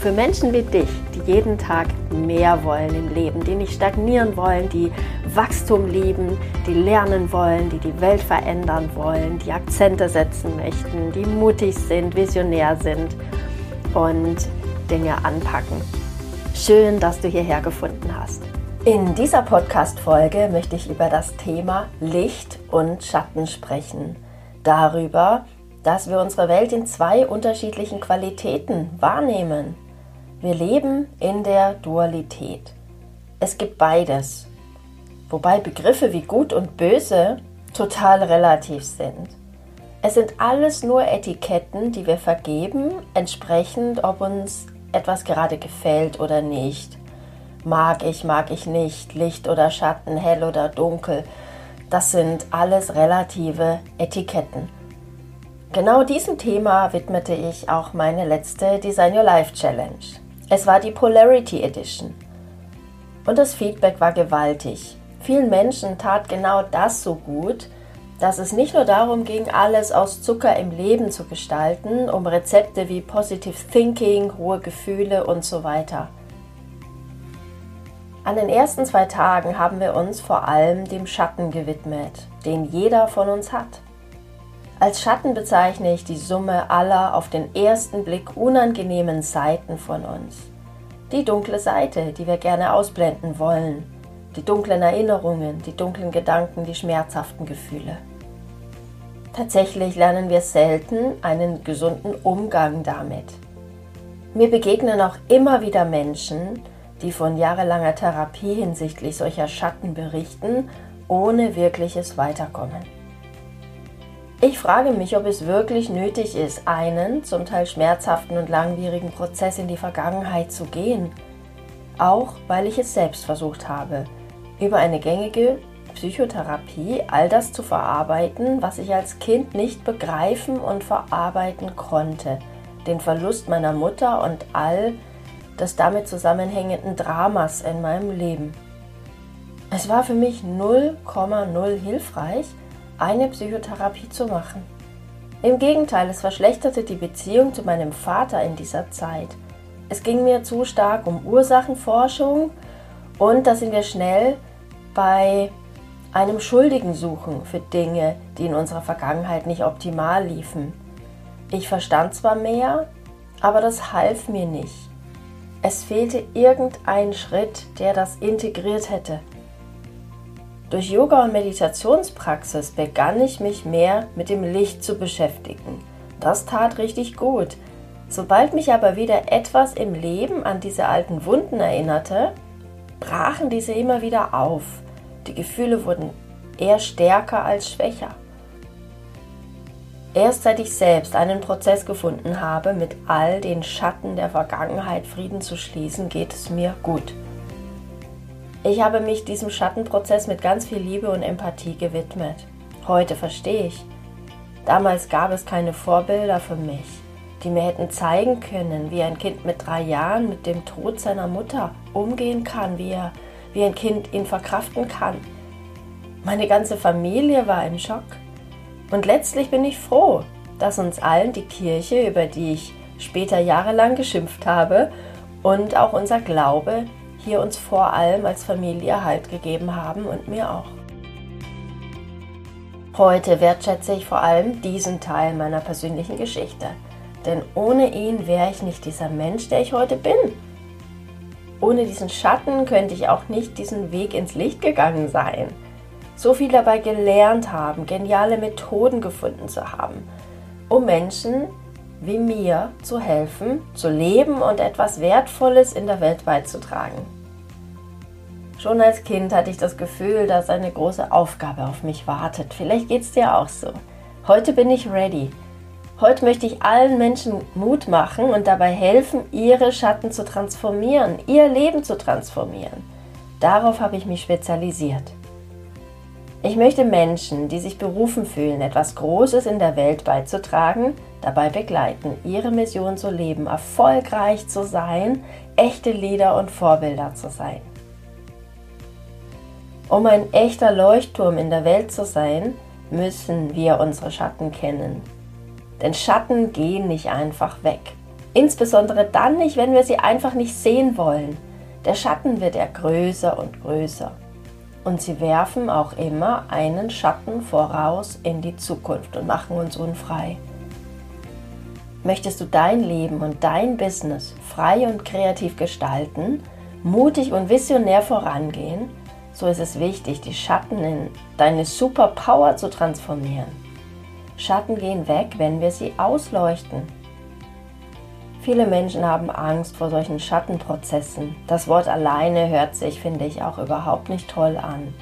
für Menschen wie dich, die jeden Tag mehr wollen im Leben, die nicht stagnieren wollen, die Wachstum lieben, die lernen wollen, die die Welt verändern wollen, die Akzente setzen möchten, die mutig sind, visionär sind und Dinge anpacken. Schön, dass du hierher gefunden hast. In dieser Podcast-Folge möchte ich über das Thema Licht und Schatten sprechen. Darüber, dass wir unsere Welt in zwei unterschiedlichen Qualitäten wahrnehmen. Wir leben in der Dualität. Es gibt beides, wobei Begriffe wie gut und böse total relativ sind. Es sind alles nur Etiketten, die wir vergeben, entsprechend, ob uns etwas gerade gefällt oder nicht. Mag ich, mag ich nicht, Licht oder Schatten, hell oder dunkel, das sind alles relative Etiketten. Genau diesem Thema widmete ich auch meine letzte Design Your Life Challenge. Es war die Polarity Edition. Und das Feedback war gewaltig. Vielen Menschen tat genau das so gut, dass es nicht nur darum ging, alles aus Zucker im Leben zu gestalten, um Rezepte wie Positive Thinking, hohe Gefühle und so weiter. An den ersten zwei Tagen haben wir uns vor allem dem Schatten gewidmet, den jeder von uns hat. Als Schatten bezeichne ich die Summe aller auf den ersten Blick unangenehmen Seiten von uns. Die dunkle Seite, die wir gerne ausblenden wollen. Die dunklen Erinnerungen, die dunklen Gedanken, die schmerzhaften Gefühle. Tatsächlich lernen wir selten einen gesunden Umgang damit. Mir begegnen auch immer wieder Menschen, die von jahrelanger Therapie hinsichtlich solcher Schatten berichten, ohne wirkliches Weiterkommen. Ich frage mich, ob es wirklich nötig ist, einen zum Teil schmerzhaften und langwierigen Prozess in die Vergangenheit zu gehen. Auch weil ich es selbst versucht habe, über eine gängige Psychotherapie all das zu verarbeiten, was ich als Kind nicht begreifen und verarbeiten konnte. Den Verlust meiner Mutter und all des damit zusammenhängenden Dramas in meinem Leben. Es war für mich 0,0 hilfreich, eine Psychotherapie zu machen. Im Gegenteil, es verschlechterte die Beziehung zu meinem Vater in dieser Zeit. Es ging mir zu stark um Ursachenforschung und da sind wir schnell bei einem Schuldigen suchen für Dinge, die in unserer Vergangenheit nicht optimal liefen. Ich verstand zwar mehr, aber das half mir nicht. Es fehlte irgendein Schritt, der das integriert hätte. Durch Yoga und Meditationspraxis begann ich mich mehr mit dem Licht zu beschäftigen. Das tat richtig gut. Sobald mich aber wieder etwas im Leben an diese alten Wunden erinnerte, brachen diese immer wieder auf. Die Gefühle wurden eher stärker als schwächer. Erst seit ich selbst einen Prozess gefunden habe, mit all den Schatten der Vergangenheit Frieden zu schließen, geht es mir gut. Ich habe mich diesem Schattenprozess mit ganz viel Liebe und Empathie gewidmet. Heute verstehe ich. Damals gab es keine Vorbilder für mich, die mir hätten zeigen können, wie ein Kind mit drei Jahren mit dem Tod seiner Mutter umgehen kann, wie, er, wie ein Kind ihn verkraften kann. Meine ganze Familie war im Schock. Und letztlich bin ich froh, dass uns allen die Kirche, über die ich später jahrelang geschimpft habe, und auch unser Glaube hier uns vor allem als Familie Halt gegeben haben und mir auch. Heute wertschätze ich vor allem diesen Teil meiner persönlichen Geschichte, denn ohne ihn wäre ich nicht dieser Mensch, der ich heute bin. Ohne diesen Schatten könnte ich auch nicht diesen Weg ins Licht gegangen sein. So viel dabei gelernt haben, geniale Methoden gefunden zu haben, um Menschen wie mir zu helfen, zu leben und etwas Wertvolles in der Welt beizutragen. Schon als Kind hatte ich das Gefühl, dass eine große Aufgabe auf mich wartet. Vielleicht geht es dir auch so. Heute bin ich ready. Heute möchte ich allen Menschen Mut machen und dabei helfen, ihre Schatten zu transformieren, ihr Leben zu transformieren. Darauf habe ich mich spezialisiert. Ich möchte Menschen, die sich berufen fühlen, etwas Großes in der Welt beizutragen, dabei begleiten, ihre Mission zu leben, erfolgreich zu sein, echte Leader und Vorbilder zu sein. Um ein echter Leuchtturm in der Welt zu sein, müssen wir unsere Schatten kennen. Denn Schatten gehen nicht einfach weg. Insbesondere dann nicht, wenn wir sie einfach nicht sehen wollen. Der Schatten wird ja größer und größer und sie werfen auch immer einen Schatten voraus in die Zukunft und machen uns unfrei. Möchtest du dein Leben und dein Business frei und kreativ gestalten, mutig und visionär vorangehen, so ist es wichtig, die Schatten in deine Superpower zu transformieren. Schatten gehen weg, wenn wir sie ausleuchten. Viele Menschen haben Angst vor solchen Schattenprozessen. Das Wort alleine hört sich, finde ich, auch überhaupt nicht toll an.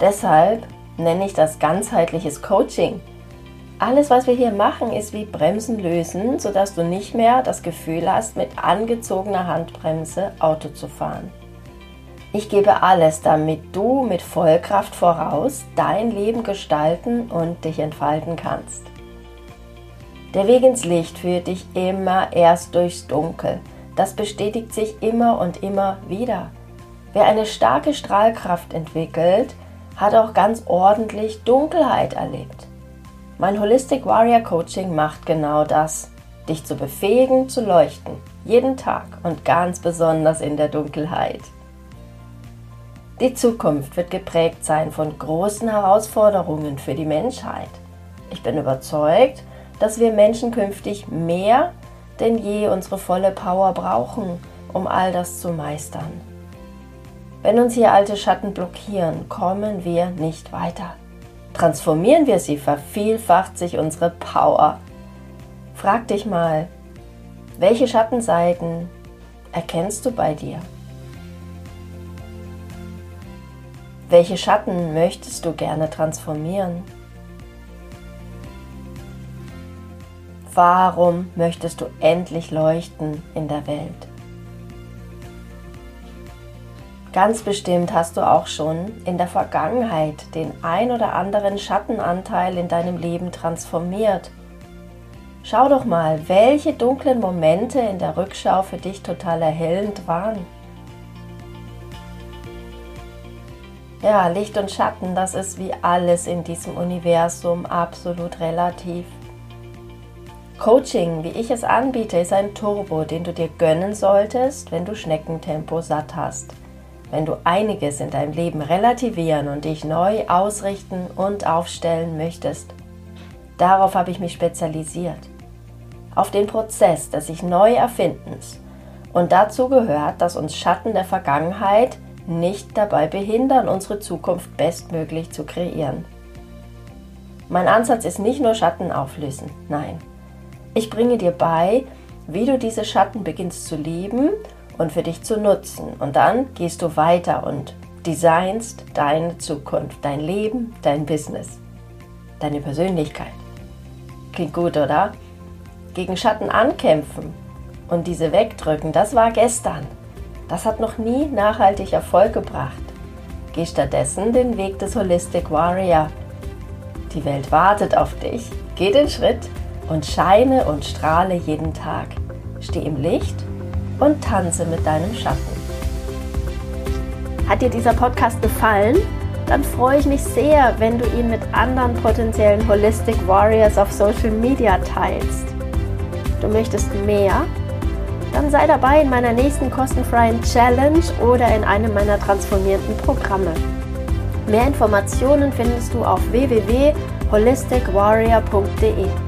Deshalb nenne ich das ganzheitliches Coaching. Alles, was wir hier machen, ist wie Bremsen lösen, sodass du nicht mehr das Gefühl hast, mit angezogener Handbremse Auto zu fahren. Ich gebe alles, damit du mit Vollkraft voraus dein Leben gestalten und dich entfalten kannst. Der Weg ins Licht führt dich immer erst durchs Dunkel. Das bestätigt sich immer und immer wieder. Wer eine starke Strahlkraft entwickelt, hat auch ganz ordentlich Dunkelheit erlebt. Mein Holistic Warrior Coaching macht genau das, dich zu befähigen, zu leuchten, jeden Tag und ganz besonders in der Dunkelheit. Die Zukunft wird geprägt sein von großen Herausforderungen für die Menschheit. Ich bin überzeugt, dass wir Menschen künftig mehr denn je unsere volle Power brauchen, um all das zu meistern. Wenn uns hier alte Schatten blockieren, kommen wir nicht weiter. Transformieren wir sie, vervielfacht sich unsere Power. Frag dich mal, welche Schattenseiten erkennst du bei dir? Welche Schatten möchtest du gerne transformieren? Warum möchtest du endlich leuchten in der Welt? Ganz bestimmt hast du auch schon in der Vergangenheit den ein oder anderen Schattenanteil in deinem Leben transformiert. Schau doch mal, welche dunklen Momente in der Rückschau für dich total erhellend waren. Ja, Licht und Schatten, das ist wie alles in diesem Universum absolut relativ. Coaching, wie ich es anbiete, ist ein Turbo, den du dir gönnen solltest, wenn du Schneckentempo satt hast. Wenn du einiges in deinem Leben relativieren und dich neu ausrichten und aufstellen möchtest. Darauf habe ich mich spezialisiert. Auf den Prozess des sich neu Erfindens. Und dazu gehört, dass uns Schatten der Vergangenheit nicht dabei behindern, unsere Zukunft bestmöglich zu kreieren. Mein Ansatz ist nicht nur Schatten auflösen, nein. Ich bringe dir bei, wie du diese Schatten beginnst zu lieben und für dich zu nutzen. Und dann gehst du weiter und designst deine Zukunft, dein Leben, dein Business, deine Persönlichkeit. Klingt gut, oder? Gegen Schatten ankämpfen und diese wegdrücken, das war gestern. Das hat noch nie nachhaltig Erfolg gebracht. Geh stattdessen den Weg des Holistic Warrior. Die Welt wartet auf dich. Geh den Schritt und scheine und strahle jeden Tag. Steh im Licht und tanze mit deinem Schatten. Hat dir dieser Podcast gefallen? Dann freue ich mich sehr, wenn du ihn mit anderen potenziellen Holistic Warriors auf Social Media teilst. Du möchtest mehr? Dann sei dabei in meiner nächsten kostenfreien Challenge oder in einem meiner transformierenden Programme. Mehr Informationen findest du auf www.holisticwarrior.de.